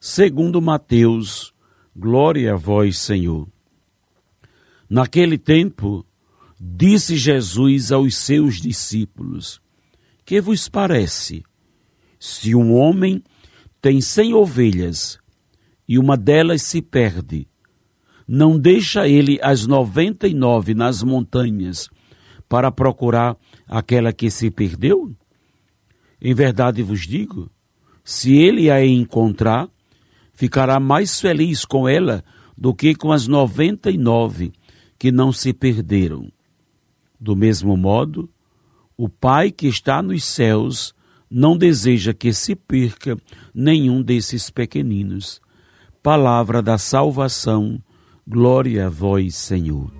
segundo Mateus. Glória a vós, Senhor. Naquele tempo, disse Jesus aos seus discípulos: Que vos parece? Se um homem tem cem ovelhas e uma delas se perde, não deixa ele as noventa e nove nas montanhas para procurar aquela que se perdeu? Em verdade vos digo, se ele a encontrar, ficará mais feliz com ela do que com as noventa e nove que não se perderam. Do mesmo modo, o Pai que está nos céus não deseja que se perca nenhum desses pequeninos. Palavra da salvação Glória a vós, Senhor.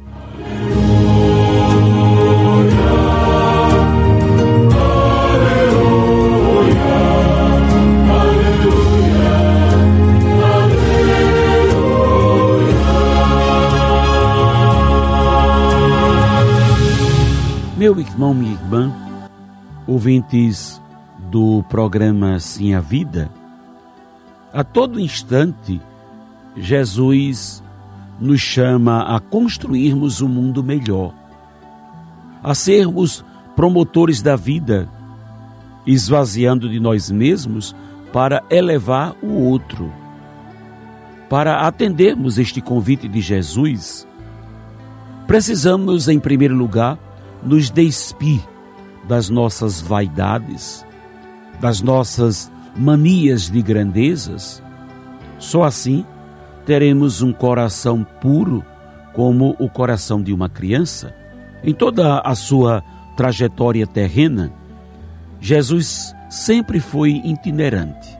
Meu irmão, minha irmã, ouvintes do programa Sim a Vida, a todo instante, Jesus nos chama a construirmos um mundo melhor, a sermos promotores da vida, esvaziando de nós mesmos para elevar o outro. Para atendermos este convite de Jesus, precisamos, em primeiro lugar, nos despir das nossas vaidades, das nossas manias de grandezas. Só assim teremos um coração puro como o coração de uma criança. Em toda a sua trajetória terrena, Jesus sempre foi itinerante.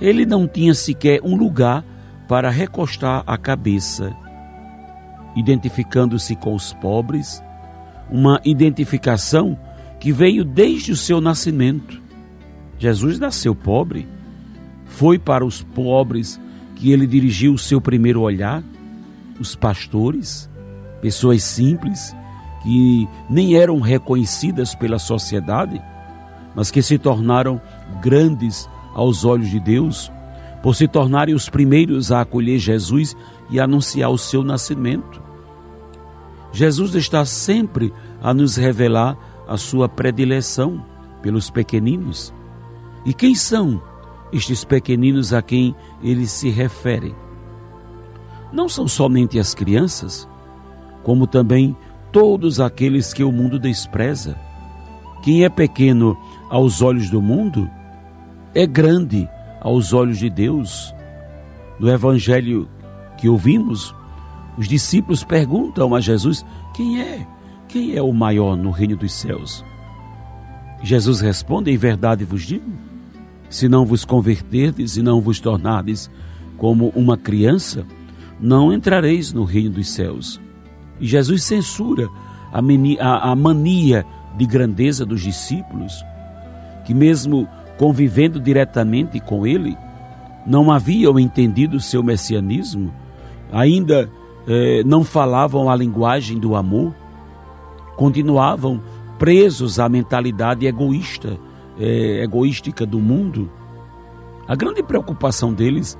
Ele não tinha sequer um lugar para recostar a cabeça, identificando-se com os pobres, uma identificação que veio desde o seu nascimento. Jesus nasceu pobre, foi para os pobres que ele dirigiu o seu primeiro olhar, os pastores, pessoas simples, que nem eram reconhecidas pela sociedade, mas que se tornaram grandes aos olhos de Deus, por se tornarem os primeiros a acolher Jesus e anunciar o seu nascimento. Jesus está sempre a nos revelar a sua predileção pelos pequeninos. E quem são estes pequeninos a quem ele se refere. Não são somente as crianças, como também todos aqueles que o mundo despreza. Quem é pequeno aos olhos do mundo é grande aos olhos de Deus. No evangelho que ouvimos, os discípulos perguntam a Jesus: quem é? Quem é o maior no reino dos céus? Jesus responde: Em verdade vos digo se não vos converterdes e não vos tornardes como uma criança, não entrareis no reino dos céus. E Jesus censura a mania, de grandeza dos discípulos, que mesmo convivendo diretamente com ele, não haviam entendido o seu messianismo, ainda eh, não falavam a linguagem do amor, continuavam presos à mentalidade egoísta é, egoística do mundo, a grande preocupação deles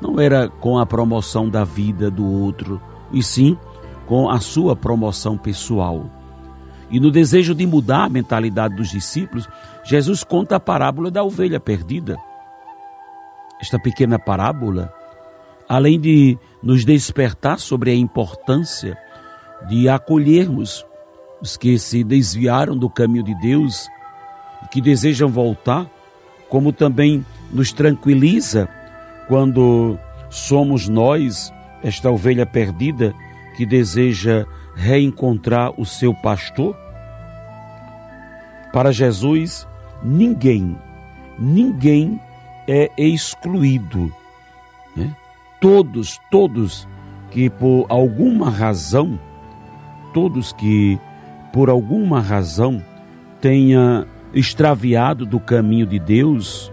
não era com a promoção da vida do outro, e sim com a sua promoção pessoal. E no desejo de mudar a mentalidade dos discípulos, Jesus conta a parábola da ovelha perdida. Esta pequena parábola, além de nos despertar sobre a importância de acolhermos os que se desviaram do caminho de Deus que desejam voltar, como também nos tranquiliza quando somos nós, esta ovelha perdida, que deseja reencontrar o seu pastor? Para Jesus, ninguém, ninguém é excluído todos, todos que por alguma razão, todos que por alguma razão tenha extraviado do caminho de Deus,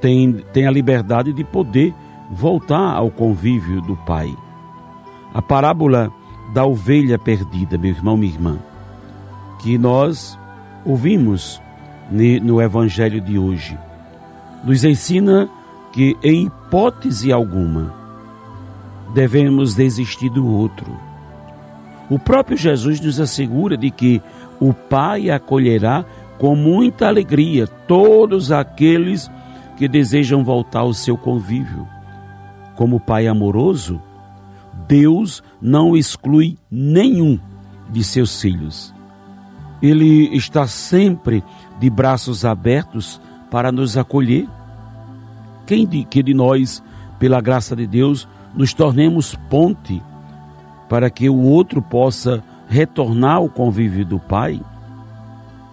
tem, tem a liberdade de poder voltar ao convívio do Pai. A parábola da ovelha perdida, meu irmão, minha irmã, que nós ouvimos no Evangelho de hoje, nos ensina que, em hipótese alguma, devemos desistir do outro. O próprio Jesus nos assegura de que o Pai acolherá com muita alegria todos aqueles que desejam voltar ao seu convívio. Como Pai amoroso, Deus não exclui nenhum de seus filhos. Ele está sempre de braços abertos para nos acolher. Quem de, que de nós, pela graça de Deus, nos tornemos ponte para que o outro possa retornar ao convívio do Pai?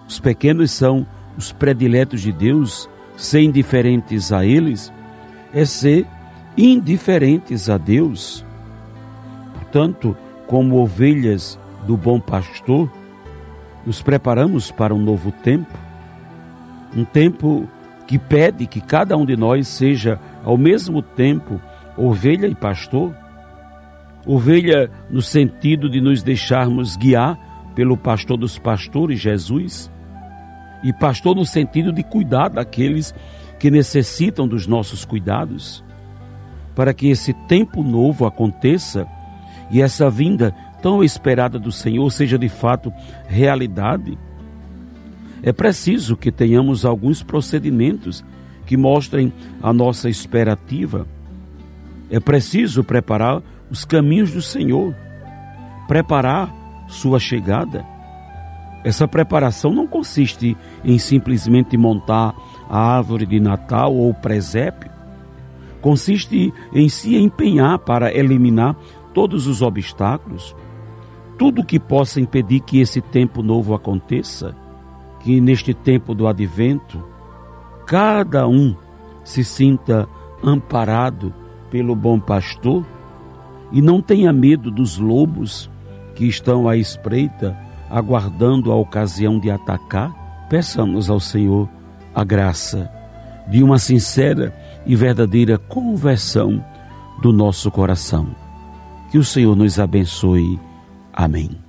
Os pequenos são os prediletos de Deus, ser indiferentes a eles é ser indiferentes a Deus. Portanto, como ovelhas do bom pastor, nos preparamos para um novo tempo, um tempo que pede que cada um de nós seja ao mesmo tempo ovelha e pastor. Ovelha no sentido de nos deixarmos guiar pelo pastor dos pastores, Jesus, e pastor no sentido de cuidar daqueles que necessitam dos nossos cuidados, para que esse tempo novo aconteça e essa vinda tão esperada do Senhor seja de fato realidade, é preciso que tenhamos alguns procedimentos que mostrem a nossa esperativa. É preciso preparar os caminhos do Senhor, preparar sua chegada. Essa preparação não consiste em simplesmente montar a árvore de Natal ou presépio. Consiste em se empenhar para eliminar todos os obstáculos, tudo que possa impedir que esse tempo novo aconteça, que neste tempo do advento, cada um se sinta amparado pelo bom pastor e não tenha medo dos lobos que estão à espreita, aguardando a ocasião de atacar. Peçamos ao Senhor a graça de uma sincera e verdadeira conversão do nosso coração. Que o Senhor nos abençoe. Amém.